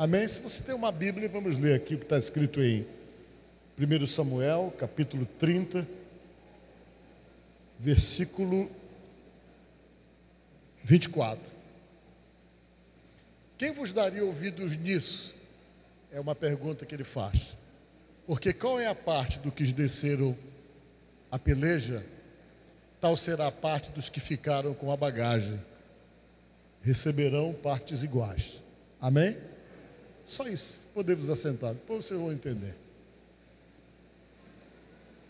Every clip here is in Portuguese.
Amém? Se você tem uma Bíblia, vamos ler aqui o que está escrito em 1 Samuel, capítulo 30, versículo 24. Quem vos daria ouvidos nisso? É uma pergunta que ele faz. Porque qual é a parte do que desceram a peleja? Tal será a parte dos que ficaram com a bagagem. Receberão partes iguais. Amém? Só isso. Podemos assentar. Depois vocês vão entender.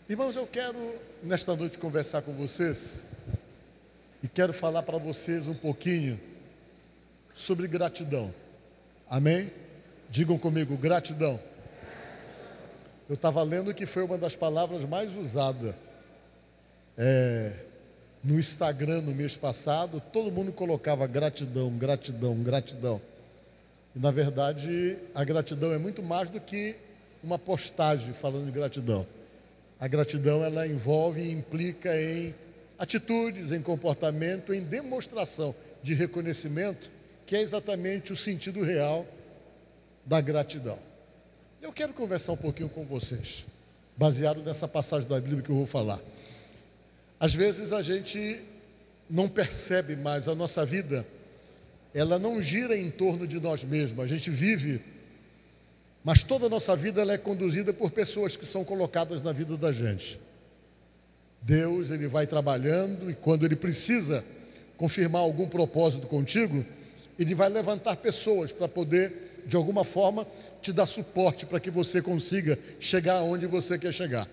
Irmãos, eu quero nesta noite conversar com vocês e quero falar para vocês um pouquinho sobre gratidão. Amém? Digam comigo, gratidão. Eu estava lendo que foi uma das palavras mais usadas é, no Instagram no mês passado. Todo mundo colocava gratidão, gratidão, gratidão. E na verdade, a gratidão é muito mais do que uma postagem falando de gratidão. A gratidão ela envolve e implica em atitudes, em comportamento, em demonstração de reconhecimento que é exatamente o sentido real da gratidão. Eu quero conversar um pouquinho com vocês, baseado nessa passagem da Bíblia que eu vou falar. Às vezes a gente não percebe mais a nossa vida, ela não gira em torno de nós mesmos, a gente vive, mas toda a nossa vida ela é conduzida por pessoas que são colocadas na vida da gente. Deus, ele vai trabalhando e quando ele precisa confirmar algum propósito contigo, ele vai levantar pessoas para poder, de alguma forma, te dar suporte para que você consiga chegar onde você quer chegar.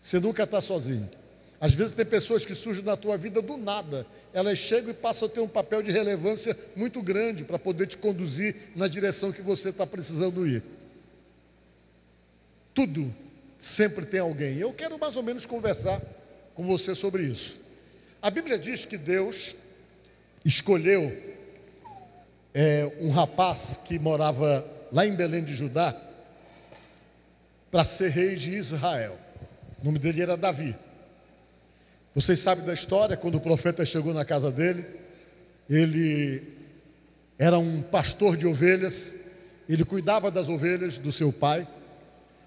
Você nunca está sozinho. Às vezes tem pessoas que surgem na tua vida do nada. Elas chegam e passam a ter um papel de relevância muito grande para poder te conduzir na direção que você está precisando ir. Tudo sempre tem alguém. Eu quero mais ou menos conversar com você sobre isso. A Bíblia diz que Deus escolheu é, um rapaz que morava lá em Belém de Judá para ser rei de Israel. O nome dele era Davi. Vocês sabem da história, quando o profeta chegou na casa dele, ele era um pastor de ovelhas, ele cuidava das ovelhas do seu pai.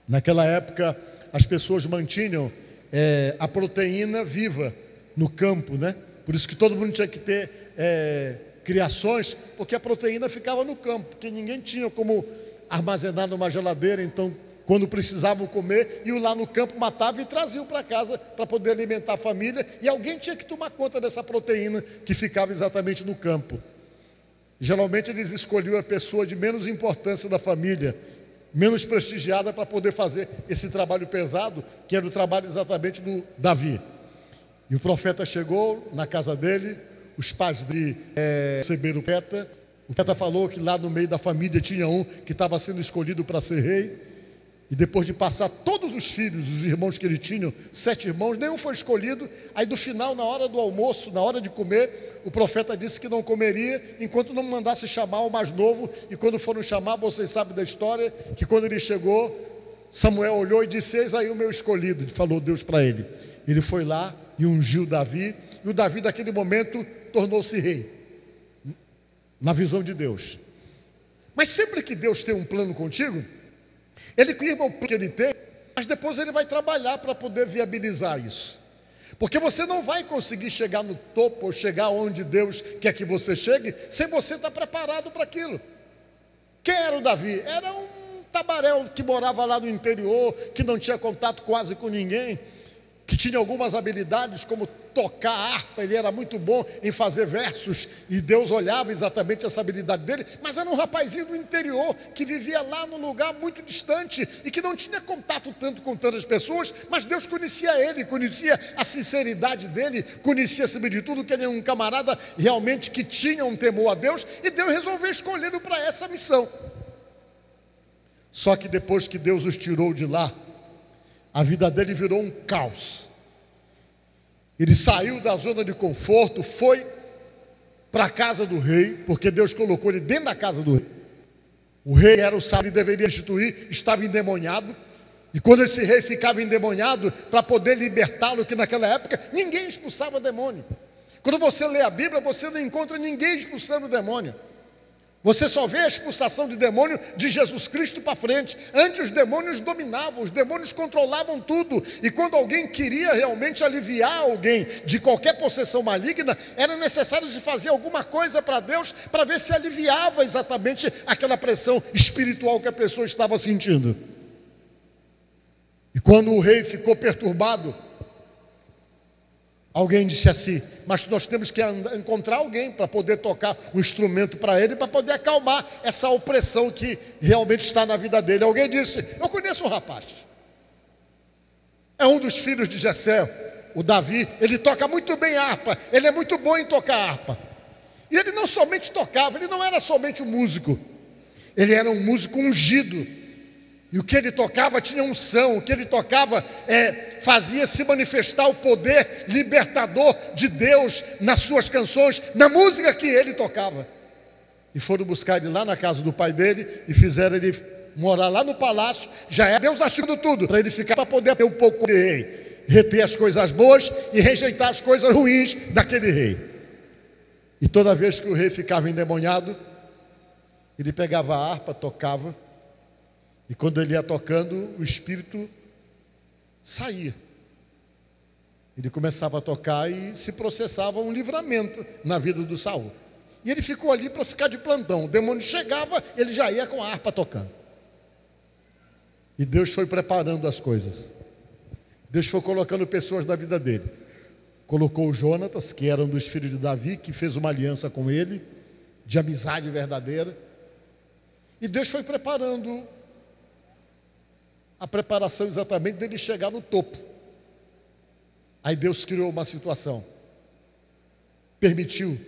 Naquela época, as pessoas mantinham é, a proteína viva no campo, né? Por isso que todo mundo tinha que ter é, criações, porque a proteína ficava no campo, porque ninguém tinha como armazenar numa geladeira, então quando precisavam comer, iam lá no campo, matavam e traziam para casa para poder alimentar a família, e alguém tinha que tomar conta dessa proteína que ficava exatamente no campo. Geralmente eles escolhiam a pessoa de menos importância da família, menos prestigiada para poder fazer esse trabalho pesado, que era o trabalho exatamente do Davi. E o profeta chegou na casa dele, os pais de é, receberam o Peta. O Peta falou que lá no meio da família tinha um que estava sendo escolhido para ser rei. E depois de passar todos os filhos, os irmãos que ele tinha, sete irmãos, nenhum foi escolhido. Aí do final, na hora do almoço, na hora de comer, o profeta disse que não comeria enquanto não mandasse chamar o mais novo. E quando foram chamar, vocês sabem da história, que quando ele chegou, Samuel olhou e disse: Eis aí o meu escolhido, falou Deus para ele. Ele foi lá e ungiu Davi, e o Davi, naquele momento, tornou-se rei, na visão de Deus. Mas sempre que Deus tem um plano contigo, Ele firma o plano que Ele tem, mas depois Ele vai trabalhar para poder viabilizar isso. Porque você não vai conseguir chegar no topo ou chegar onde Deus quer que você chegue sem você estar preparado para aquilo. Quem era o Davi? Era um tabaréu que morava lá no interior, que não tinha contato quase com ninguém, que tinha algumas habilidades como tocar harpa, ele era muito bom em fazer versos, e Deus olhava exatamente essa habilidade dele, mas era um rapazinho do interior que vivia lá num lugar muito distante e que não tinha contato tanto com tantas pessoas, mas Deus conhecia ele, conhecia a sinceridade dele, conhecia acima de tudo que ele era um camarada realmente que tinha um temor a Deus, e Deus resolveu escolhê-lo para essa missão. Só que depois que Deus os tirou de lá, a vida dele virou um caos. Ele saiu da zona de conforto, foi para a casa do rei, porque Deus colocou ele dentro da casa do rei. O rei era o sábio e deveria instituir, estava endemoniado. E quando esse rei ficava endemoniado, para poder libertá-lo, que naquela época ninguém expulsava demônio. Quando você lê a Bíblia, você não encontra ninguém expulsando demônio. Você só vê a expulsação de demônio de Jesus Cristo para frente. Antes os demônios dominavam, os demônios controlavam tudo. E quando alguém queria realmente aliviar alguém de qualquer possessão maligna, era necessário de fazer alguma coisa para Deus para ver se aliviava exatamente aquela pressão espiritual que a pessoa estava sentindo. E quando o rei ficou perturbado, Alguém disse assim, mas nós temos que encontrar alguém para poder tocar um instrumento para ele, para poder acalmar essa opressão que realmente está na vida dele. Alguém disse: Eu conheço um rapaz, é um dos filhos de Jessé, o Davi. Ele toca muito bem harpa, ele é muito bom em tocar harpa. E ele não somente tocava, ele não era somente um músico, ele era um músico ungido e o que ele tocava tinha unção, o que ele tocava é, fazia se manifestar o poder libertador de Deus nas suas canções, na música que ele tocava. E foram buscar ele lá na casa do pai dele e fizeram ele morar lá no palácio. Já é Deus achando tudo para ele ficar, para poder ter um pouco de rei, reter as coisas boas e rejeitar as coisas ruins daquele rei. E toda vez que o rei ficava endemoniado, ele pegava a harpa, tocava e quando ele ia tocando, o espírito saía. Ele começava a tocar e se processava um livramento na vida do Saul. E ele ficou ali para ficar de plantão. O demônio chegava, ele já ia com a harpa tocando. E Deus foi preparando as coisas. Deus foi colocando pessoas na vida dele. Colocou o Jonatas, que era um dos filhos de Davi, que fez uma aliança com ele, de amizade verdadeira. E Deus foi preparando a preparação exatamente dele chegar no topo. Aí Deus criou uma situação. Permitiu.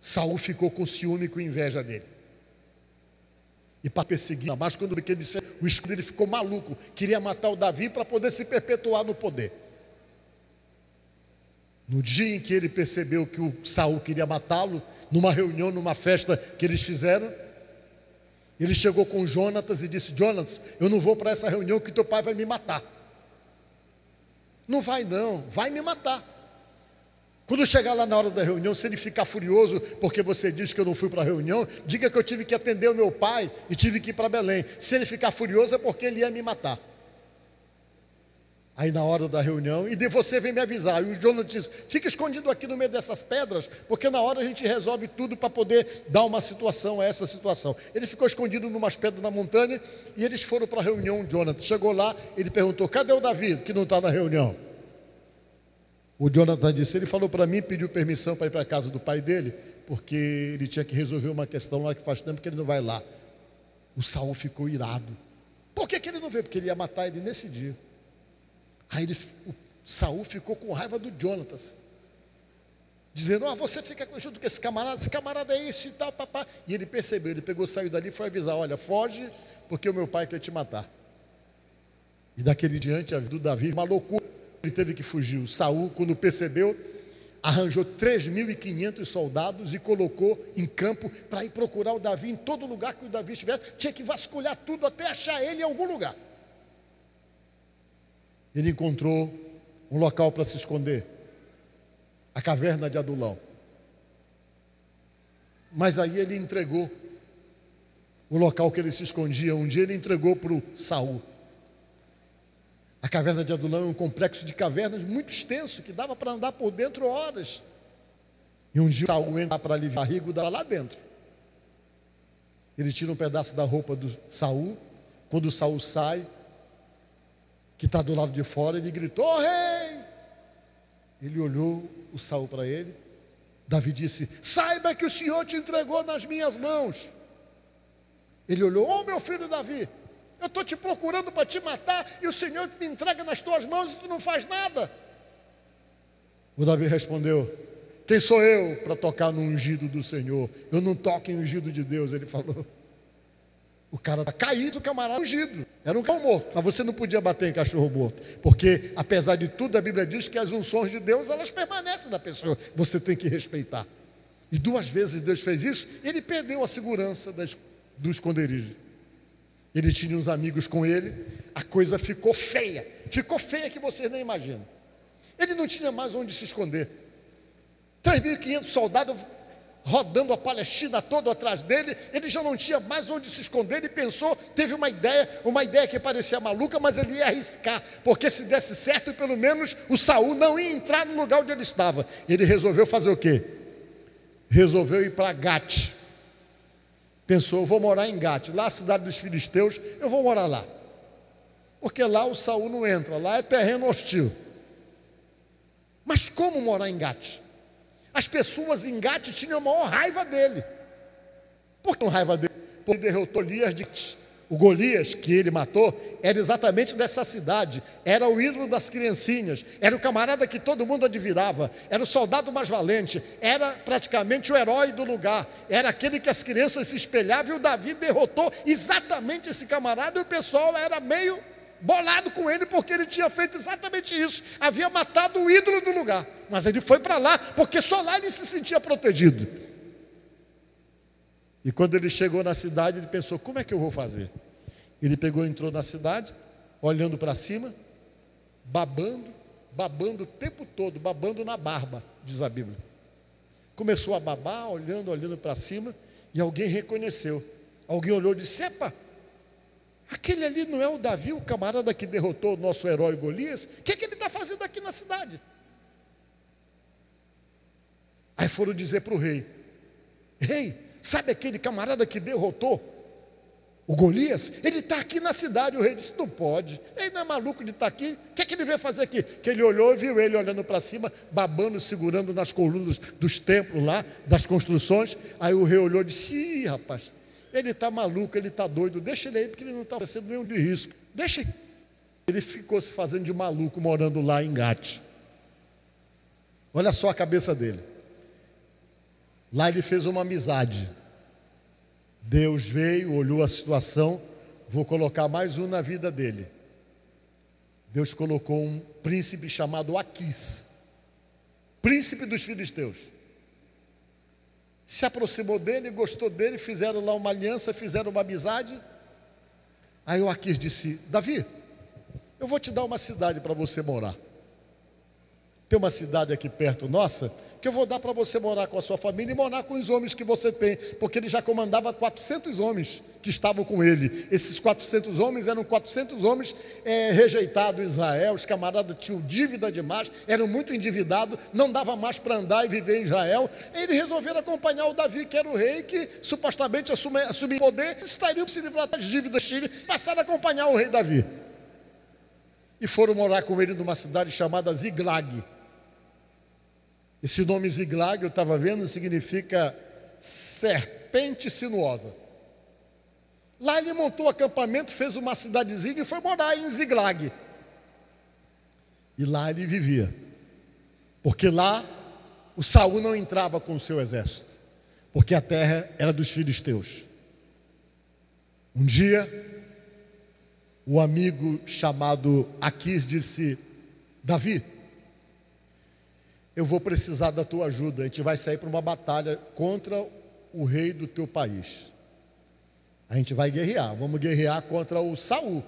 Saul ficou com ciúme e com inveja dele. E para perseguir, mas quando ele disse, o escudo ele ficou maluco, queria matar o Davi para poder se perpetuar no poder. No dia em que ele percebeu que o Saul queria matá-lo, numa reunião, numa festa que eles fizeram, ele chegou com Jonatas e disse: Jonas, eu não vou para essa reunião que teu pai vai me matar. Não vai, não, vai me matar. Quando chegar lá na hora da reunião, se ele ficar furioso porque você disse que eu não fui para a reunião, diga que eu tive que atender o meu pai e tive que ir para Belém. Se ele ficar furioso é porque ele ia me matar. Aí na hora da reunião, e de você vem me avisar. E o Jonas diz: fica escondido aqui no meio dessas pedras, porque na hora a gente resolve tudo para poder dar uma situação a essa situação. Ele ficou escondido numas pedras na montanha e eles foram para a reunião. Jonathan chegou lá, ele perguntou: cadê o Davi que não está na reunião? O Jonathan disse: ele falou para mim, pediu permissão para ir para a casa do pai dele, porque ele tinha que resolver uma questão lá que faz tempo que ele não vai lá. O Saul ficou irado. Por que, que ele não veio? Porque ele ia matar ele nesse dia. Aí ele, o Saul ficou com raiva do Jonatas. Dizendo, ah, você fica junto com esse camarada, esse camarada é isso e tal, papá. E ele percebeu, ele pegou, saiu dali e foi avisar, olha, foge, porque o meu pai quer te matar. E daquele diante a vida do Davi, uma loucura, ele teve que fugir. O Saul, quando percebeu, arranjou 3.500 soldados e colocou em campo para ir procurar o Davi em todo lugar que o Davi estivesse. Tinha que vasculhar tudo até achar ele em algum lugar ele encontrou um local para se esconder a caverna de Adulão. Mas aí ele entregou o local que ele se escondia. Um dia ele entregou para o Saul. A caverna de Adulão é um complexo de cavernas muito extenso que dava para andar por dentro horas. E um dia Saul entra para aliviar a barriga lá dentro. Ele tira um pedaço da roupa do Saul. Quando o Saul sai, que está do lado de fora, ele gritou: oh, rei! Ele olhou o Saul para ele. Davi disse: Saiba que o Senhor te entregou nas minhas mãos. Ele olhou: Oh, meu filho Davi, eu estou te procurando para te matar e o Senhor me entrega nas tuas mãos e tu não faz nada. O Davi respondeu: Quem sou eu para tocar no ungido do Senhor? Eu não toco em ungido de Deus. Ele falou: o cara está caído, o camarada ungido. Era um cão morto. Mas você não podia bater em cachorro morto. Porque, apesar de tudo, a Bíblia diz que as unções de Deus, elas permanecem na pessoa. Você tem que respeitar. E duas vezes Deus fez isso, ele perdeu a segurança das, do esconderijo. Ele tinha uns amigos com ele, a coisa ficou feia. Ficou feia que vocês nem imaginam. Ele não tinha mais onde se esconder. 3.500 soldados rodando a Palestina toda atrás dele, ele já não tinha mais onde se esconder, ele pensou, teve uma ideia, uma ideia que parecia maluca, mas ele ia arriscar, porque se desse certo, pelo menos o Saul não ia entrar no lugar onde ele estava. Ele resolveu fazer o quê? Resolveu ir para Gate. Pensou, eu vou morar em Gate, lá a cidade dos filisteus, eu vou morar lá. Porque lá o Saul não entra, lá é terreno hostil. Mas como morar em Gate? As pessoas em Gate tinham a maior raiva dele. Por que raiva dele? Porque derrotou Golias de o Golias que ele matou era exatamente dessa cidade, era o ídolo das criancinhas, era o camarada que todo mundo admirava, era o soldado mais valente, era praticamente o herói do lugar, era aquele que as crianças se espelhavam e o Davi derrotou exatamente esse camarada. E o pessoal era meio bolado com ele porque ele tinha feito exatamente isso. Havia matado o ídolo do lugar. Mas ele foi para lá porque só lá ele se sentia protegido. E quando ele chegou na cidade, ele pensou: como é que eu vou fazer? Ele pegou e entrou na cidade, olhando para cima, babando, babando o tempo todo, babando na barba, diz a Bíblia. Começou a babar, olhando, olhando para cima, e alguém reconheceu. Alguém olhou e disse: Epa, Aquele ali não é o Davi, o camarada que derrotou o nosso herói Golias? O que, é que ele está fazendo aqui na cidade? Aí foram dizer para o rei: Rei, sabe aquele camarada que derrotou o Golias? Ele está aqui na cidade. O rei disse: Não pode. Ele não é maluco de estar tá aqui. O que é que ele veio fazer aqui? Que ele olhou e viu ele olhando para cima, babando, segurando nas colunas dos templos lá, das construções. Aí o rei olhou e disse: Ih, rapaz, ele está maluco, ele está doido, deixa ele aí, porque ele não está oferecendo nenhum de risco. Deixa ele. Ele ficou se fazendo de maluco morando lá em Gate. Olha só a cabeça dele. Lá ele fez uma amizade. Deus veio, olhou a situação, vou colocar mais um na vida dele. Deus colocou um príncipe chamado Aquis, príncipe dos filisteus se aproximou dele, gostou dele, fizeram lá uma aliança, fizeram uma amizade. Aí o Aquis disse: Davi, eu vou te dar uma cidade para você morar. Tem uma cidade aqui perto nossa que eu vou dar para você morar com a sua família e morar com os homens que você tem, porque ele já comandava 400 homens que estavam com ele. Esses 400 homens eram 400 homens é, rejeitados em Israel, os camaradas tinham dívida demais, eram muito endividados, não dava mais para andar e viver em Israel. Eles resolveram acompanhar o Davi, que era o rei, que supostamente assumia, assumia poder, estariam se livrar das dívidas Chile, passaram a acompanhar o rei Davi. E foram morar com ele numa cidade chamada Ziglag esse nome Ziglag, eu estava vendo, significa serpente sinuosa. Lá ele montou acampamento, fez uma cidadezinha e foi morar em Ziglag. E lá ele vivia. Porque lá o Saul não entrava com o seu exército, porque a terra era dos filisteus. Um dia, o amigo chamado Aquis disse: Davi, eu vou precisar da tua ajuda. A gente vai sair para uma batalha contra o rei do teu país. A gente vai guerrear, vamos guerrear contra o Saul.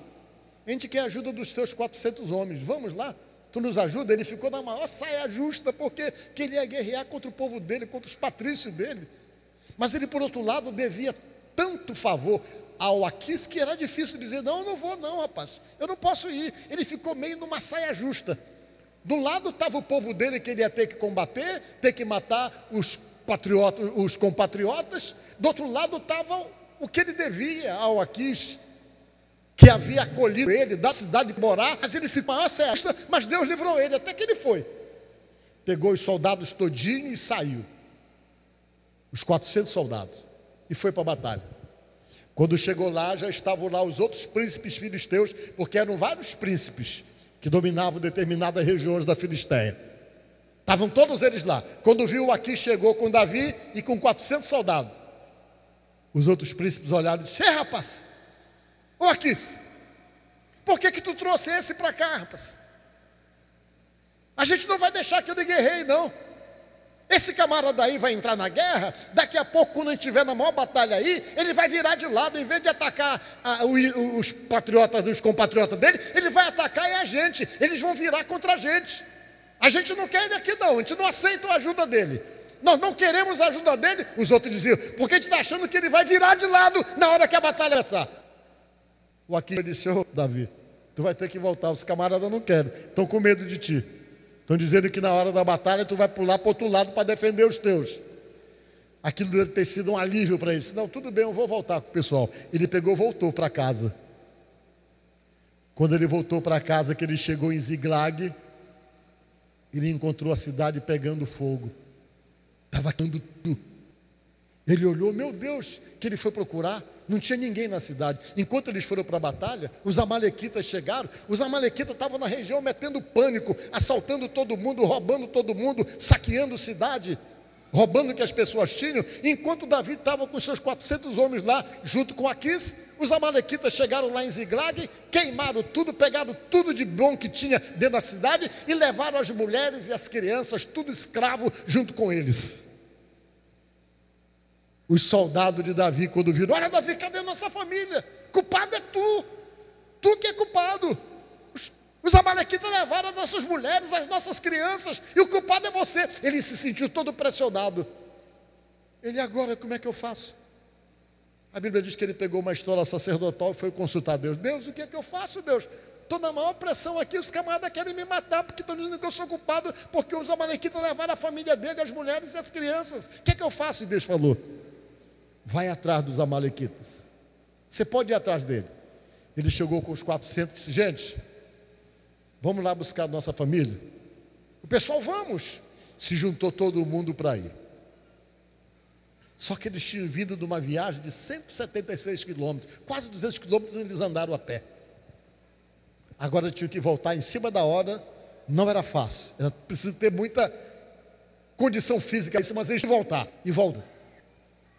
A gente quer a ajuda dos teus 400 homens. Vamos lá? Tu nos ajuda? Ele ficou na maior saia justa porque queria guerrear contra o povo dele, contra os patrícios dele. Mas ele, por outro lado, devia tanto favor ao Aquis que era difícil dizer: Não, eu não vou, não, rapaz, eu não posso ir. Ele ficou meio numa saia justa. Do lado estava o povo dele que ele ia ter que combater, ter que matar os, patriotas, os compatriotas. Do outro lado estava o que ele devia ao Aquis, que havia acolhido ele da cidade de morar, mas ele ficou maior cesta, mas Deus livrou ele, até que ele foi. Pegou os soldados todinho e saiu. Os 400 soldados. E foi para a batalha. Quando chegou lá, já estavam lá os outros príncipes filisteus, porque eram vários príncipes que dominavam determinadas regiões da Filisteia. Estavam todos eles lá. Quando viu aqui, chegou com Davi e com 400 soldados. Os outros príncipes olharam e disseram: rapaz, ô Aquis, por que que tu trouxe esse para cá, rapaz? A gente não vai deixar que ele guerreie, não. Esse camarada aí vai entrar na guerra, daqui a pouco, quando a gente estiver na maior batalha aí, ele vai virar de lado, em vez de atacar a, os patriotas, os compatriotas dele, ele vai atacar a gente, eles vão virar contra a gente. A gente não quer ele aqui não, a gente não aceita a ajuda dele. Nós não queremos a ajuda dele. Os outros diziam, porque a gente está achando que ele vai virar de lado na hora que a batalha começar. O Aquila disse, ô oh, Davi, tu vai ter que voltar. Os camaradas não querem, estão com medo de ti. Estão dizendo que na hora da batalha tu vai pular para outro lado para defender os teus. Aquilo deve ter sido um alívio para ele. Não, tudo bem, eu vou voltar com o pessoal. Ele pegou, voltou para casa. Quando ele voltou para casa, que ele chegou em Ziglag, ele encontrou a cidade pegando fogo. Estava queimando tudo. Ele olhou, meu Deus, que ele foi procurar, não tinha ninguém na cidade. Enquanto eles foram para a batalha, os amalequitas chegaram. Os amalequitas estavam na região metendo pânico, assaltando todo mundo, roubando todo mundo, saqueando cidade roubando o que as pessoas tinham, enquanto Davi estava com seus 400 homens lá, junto com Aquis, os amalequitas chegaram lá em Ziglag, queimaram tudo, pegaram tudo de bom que tinha dentro da cidade e levaram as mulheres e as crianças, tudo escravo, junto com eles. Os soldados de Davi, quando viram, olha Davi, cadê nossa família? Culpado é tu, tu que é culpado. Os amalequitas levaram as nossas mulheres, as nossas crianças, e o culpado é você. Ele se sentiu todo pressionado. Ele agora, como é que eu faço? A Bíblia diz que ele pegou uma história sacerdotal e foi consultar Deus. Deus, o que é que eu faço, Deus? Estou na maior pressão aqui, os camaradas querem me matar, porque estão dizendo que eu sou culpado, porque os amalequitas levaram a família dele, as mulheres e as crianças. O que é que eu faço? E Deus falou: vai atrás dos amalequitas. Você pode ir atrás dele. Ele chegou com os 400 e disse, gente, Vamos lá buscar a nossa família? O pessoal, vamos. Se juntou todo mundo para ir. Só que eles tinham vindo de uma viagem de 176 quilômetros, quase 200 quilômetros eles andaram a pé. Agora tinham que voltar em cima da hora, não era fácil, era preciso ter muita condição física, isso, mas eles voltar e voltam.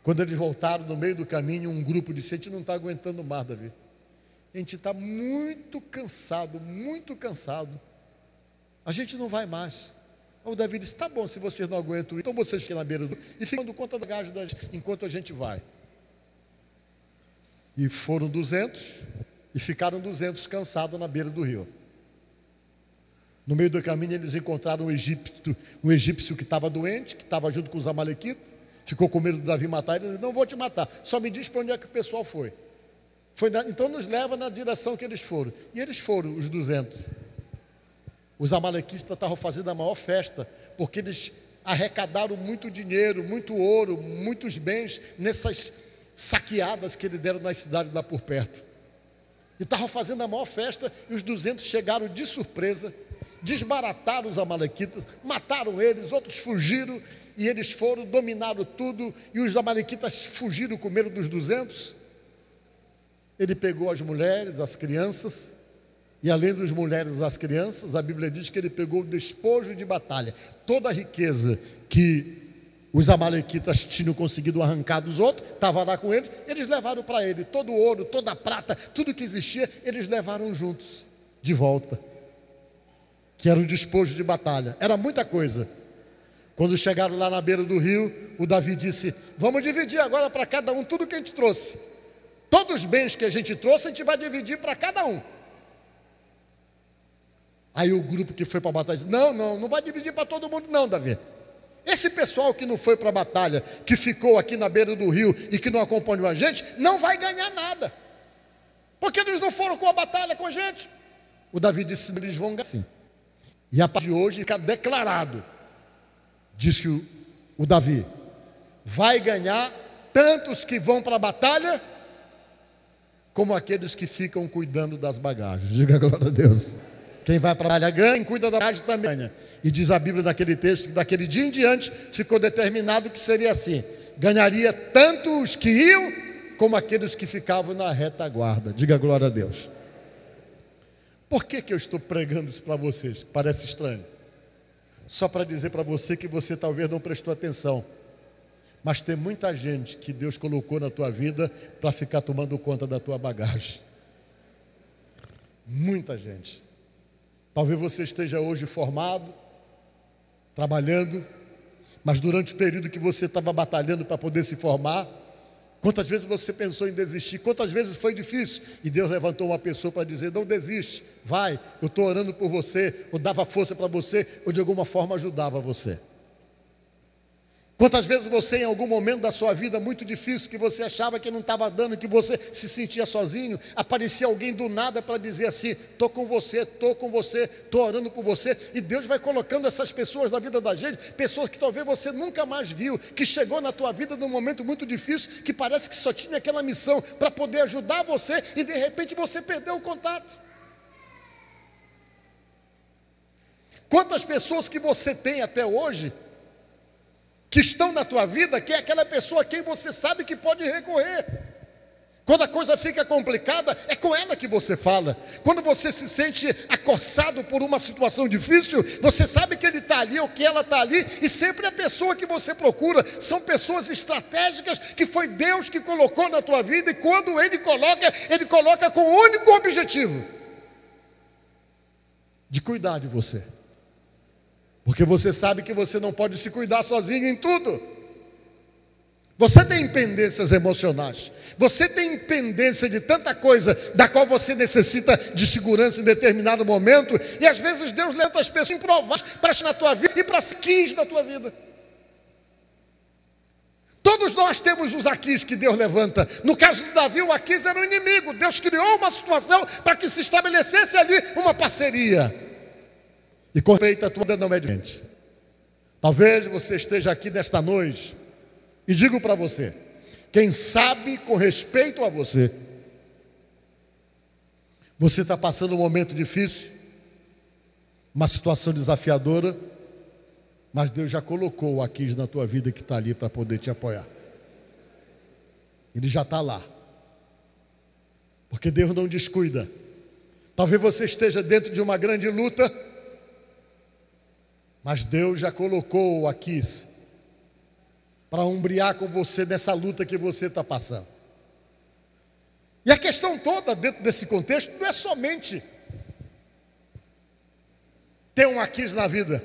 Quando eles voltaram, no meio do caminho, um grupo disse: A gente não está aguentando mais, Davi. A gente está muito cansado, muito cansado. A gente não vai mais. O Davi disse: Tá bom, se vocês não aguentam, então vocês fiquem na beira do. E ficam dando conta da gás enquanto a gente vai. E foram 200 e ficaram 200 cansados na beira do rio. No meio do caminho eles encontraram um egípcio, um egípcio que estava doente, que estava junto com os amalequitas, ficou com medo do Davi matar, ele disse, não vou te matar, só me diz para onde é que o pessoal foi. Foi na, então nos leva na direção que eles foram. E eles foram, os 200. Os amalequistas estavam fazendo a maior festa, porque eles arrecadaram muito dinheiro, muito ouro, muitos bens nessas saqueadas que eles deram nas cidades lá por perto. E estavam fazendo a maior festa, e os 200 chegaram de surpresa, desbarataram os amalequitas, mataram eles, outros fugiram, e eles foram, dominaram tudo, e os amalequitas fugiram com medo dos 200. Ele pegou as mulheres, as crianças, e além das mulheres e das crianças, a Bíblia diz que ele pegou o despojo de batalha, toda a riqueza que os amalequitas tinham conseguido arrancar dos outros, estava lá com eles, eles levaram para ele todo o ouro, toda a prata, tudo que existia, eles levaram juntos, de volta. Que era o despojo de batalha, era muita coisa. Quando chegaram lá na beira do rio, o Davi disse: Vamos dividir agora para cada um tudo que a gente trouxe. Todos os bens que a gente trouxe, a gente vai dividir para cada um. Aí o grupo que foi para a batalha disse: Não, não, não vai dividir para todo mundo, não, Davi. Esse pessoal que não foi para a batalha, que ficou aqui na beira do rio e que não acompanhou a gente, não vai ganhar nada. Porque eles não foram com a batalha com a gente. O Davi disse: Eles vão ganhar sim. E a partir de hoje fica declarado, disse o, o Davi: vai ganhar tantos que vão para a batalha como aqueles que ficam cuidando das bagagens. Diga glória a Deus. Quem vai para a batalha ganha, cuida da bagagem também ganha. E diz a Bíblia naquele texto que daquele dia em diante ficou determinado que seria assim: ganharia tanto os que iam, como aqueles que ficavam na retaguarda. Diga glória a Deus. Por que, que eu estou pregando isso para vocês? Parece estranho. Só para dizer para você que você talvez não prestou atenção mas tem muita gente que Deus colocou na tua vida para ficar tomando conta da tua bagagem. Muita gente. Talvez você esteja hoje formado, trabalhando, mas durante o período que você estava batalhando para poder se formar, quantas vezes você pensou em desistir? Quantas vezes foi difícil? E Deus levantou uma pessoa para dizer: não desiste, vai, eu estou orando por você, ou dava força para você, ou de alguma forma ajudava você. Quantas vezes você, em algum momento da sua vida muito difícil, que você achava que não estava dando, que você se sentia sozinho, aparecia alguém do nada para dizer assim: estou com você, estou com você, estou orando por você, e Deus vai colocando essas pessoas na vida da gente, pessoas que talvez você nunca mais viu, que chegou na tua vida num momento muito difícil, que parece que só tinha aquela missão para poder ajudar você, e de repente você perdeu o contato. Quantas pessoas que você tem até hoje, que estão na tua vida, que é aquela pessoa a quem você sabe que pode recorrer. Quando a coisa fica complicada, é com ela que você fala. Quando você se sente acossado por uma situação difícil, você sabe que ele está ali ou que ela está ali, e sempre a pessoa que você procura são pessoas estratégicas que foi Deus que colocou na tua vida, e quando Ele coloca, Ele coloca com o único objetivo de cuidar de você. Porque você sabe que você não pode se cuidar sozinho em tudo. Você tem pendências emocionais. Você tem pendência de tanta coisa da qual você necessita de segurança em determinado momento. E às vezes Deus leva as pessoas improváveis para na tua vida e para quis na tua vida. Todos nós temos os aquis que Deus levanta. No caso de Davi, o aquis era o inimigo. Deus criou uma situação para que se estabelecesse ali uma parceria. E com respeito a tua vida não é diferente. Talvez você esteja aqui nesta noite e digo para você: quem sabe com respeito a você, você está passando um momento difícil, uma situação desafiadora, mas Deus já colocou o Aquis na tua vida que está ali para poder te apoiar. Ele já está lá. Porque Deus não descuida. Talvez você esteja dentro de uma grande luta mas Deus já colocou aqui para umbriar com você nessa luta que você está passando. E a questão toda dentro desse contexto não é somente ter um aquis na vida,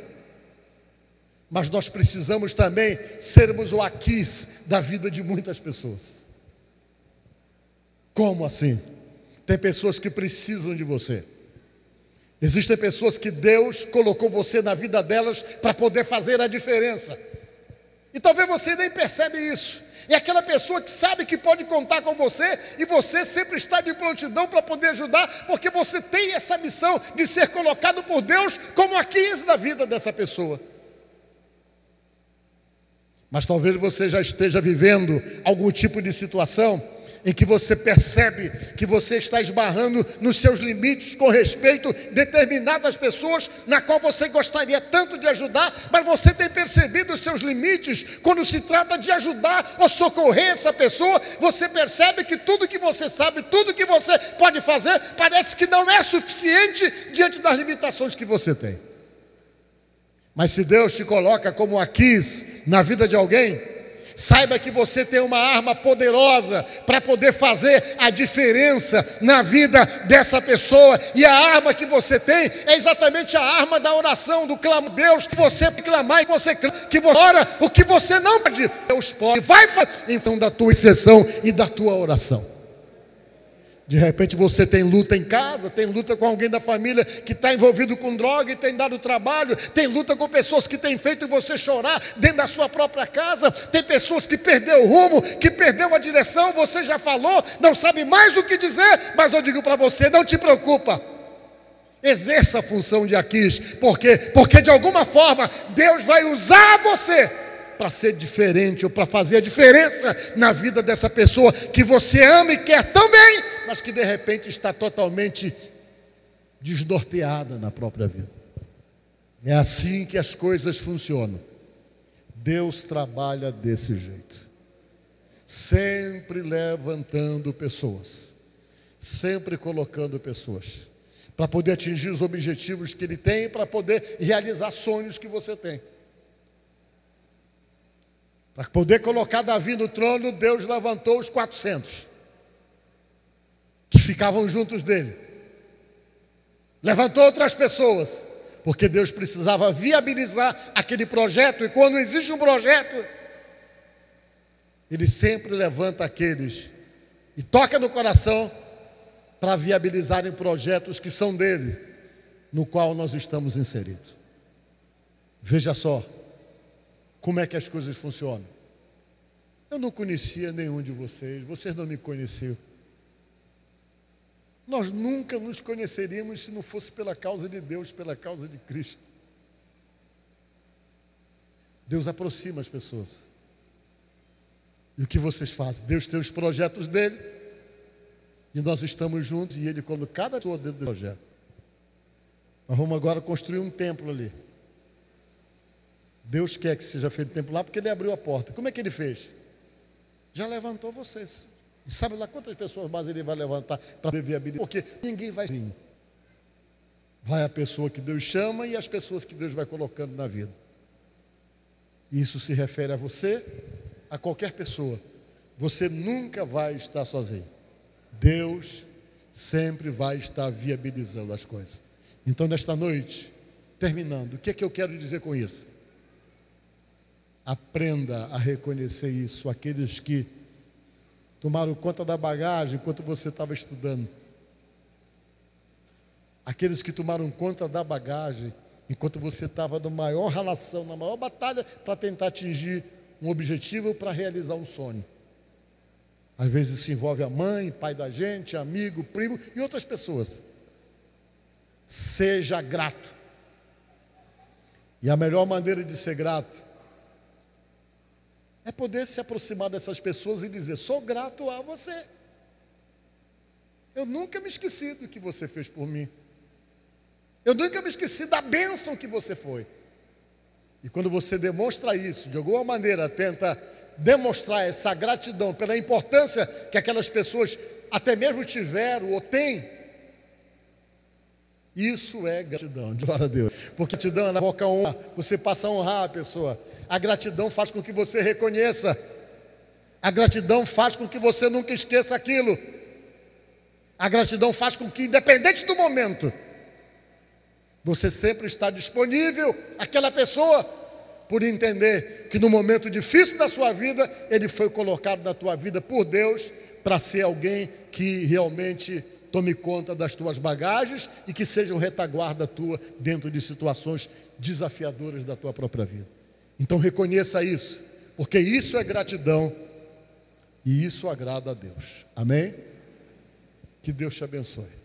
mas nós precisamos também sermos o aquis da vida de muitas pessoas. Como assim? Tem pessoas que precisam de você. Existem pessoas que Deus colocou você na vida delas para poder fazer a diferença. E talvez você nem percebe isso. É aquela pessoa que sabe que pode contar com você e você sempre está de prontidão para poder ajudar, porque você tem essa missão de ser colocado por Deus como a 15 da vida dessa pessoa. Mas talvez você já esteja vivendo algum tipo de situação em que você percebe que você está esbarrando nos seus limites com respeito a determinadas pessoas na qual você gostaria tanto de ajudar, mas você tem percebido os seus limites quando se trata de ajudar ou socorrer essa pessoa, você percebe que tudo que você sabe, tudo que você pode fazer, parece que não é suficiente diante das limitações que você tem. Mas se Deus te coloca como a quis na vida de alguém, Saiba que você tem uma arma poderosa para poder fazer a diferença na vida dessa pessoa. E a arma que você tem é exatamente a arma da oração, do clamor a Deus, que você clamar e você que você ora o que você não pode. Deus pode. Vai fazer então da tua exceção e da tua oração. De repente você tem luta em casa, tem luta com alguém da família que está envolvido com droga e tem dado trabalho, tem luta com pessoas que têm feito você chorar dentro da sua própria casa, tem pessoas que perdeu o rumo, que perdeu a direção, você já falou, não sabe mais o que dizer, mas eu digo para você, não te preocupa. Exerça a função de Aquis, porque porque de alguma forma Deus vai usar você para ser diferente ou para fazer a diferença na vida dessa pessoa que você ama e quer tão bem, mas que de repente está totalmente desnorteada na própria vida. É assim que as coisas funcionam. Deus trabalha desse jeito, sempre levantando pessoas, sempre colocando pessoas, para poder atingir os objetivos que Ele tem, para poder realizar sonhos que você tem. Para poder colocar Davi no trono, Deus levantou os 400 que ficavam juntos dele. Levantou outras pessoas, porque Deus precisava viabilizar aquele projeto, e quando existe um projeto, Ele sempre levanta aqueles e toca no coração para viabilizarem projetos que são dele, no qual nós estamos inseridos. Veja só como é que as coisas funcionam. Eu não conhecia nenhum de vocês, vocês não me conheciam. Nós nunca nos conheceríamos se não fosse pela causa de Deus, pela causa de Cristo. Deus aproxima as pessoas. E o que vocês fazem? Deus tem os projetos dele, e nós estamos juntos, e ele colocou cada pessoa dentro do projeto. Nós vamos agora construir um templo ali. Deus quer que seja feito o templo lá, porque ele abriu a porta. Como é que ele fez? Já levantou vocês. E sabe lá quantas pessoas mais ele vai levantar para viabilizar? Porque ninguém vai. Vai a pessoa que Deus chama e as pessoas que Deus vai colocando na vida. Isso se refere a você, a qualquer pessoa. Você nunca vai estar sozinho. Deus sempre vai estar viabilizando as coisas. Então, nesta noite, terminando, o que é que eu quero dizer com isso? Aprenda a reconhecer isso, aqueles que tomaram conta da bagagem enquanto você estava estudando. Aqueles que tomaram conta da bagagem enquanto você estava na maior relação, na maior batalha para tentar atingir um objetivo para realizar um sonho. Às vezes se envolve a mãe, pai da gente, amigo, primo e outras pessoas. Seja grato. E a melhor maneira de ser grato é poder se aproximar dessas pessoas e dizer: sou grato a você. Eu nunca me esqueci do que você fez por mim. Eu nunca me esqueci da bênção que você foi. E quando você demonstra isso, de alguma maneira tenta demonstrar essa gratidão pela importância que aquelas pessoas até mesmo tiveram ou têm, isso é gratidão, glória a Deus. Porque gratidão na boca honra, você passa a honrar a pessoa. A gratidão faz com que você reconheça. A gratidão faz com que você nunca esqueça aquilo. A gratidão faz com que, independente do momento, você sempre está disponível àquela pessoa, por entender que no momento difícil da sua vida, ele foi colocado na tua vida por Deus para ser alguém que realmente tome conta das tuas bagagens e que seja um retaguarda tua dentro de situações desafiadoras da tua própria vida. Então reconheça isso, porque isso é gratidão e isso agrada a Deus. Amém? Que Deus te abençoe.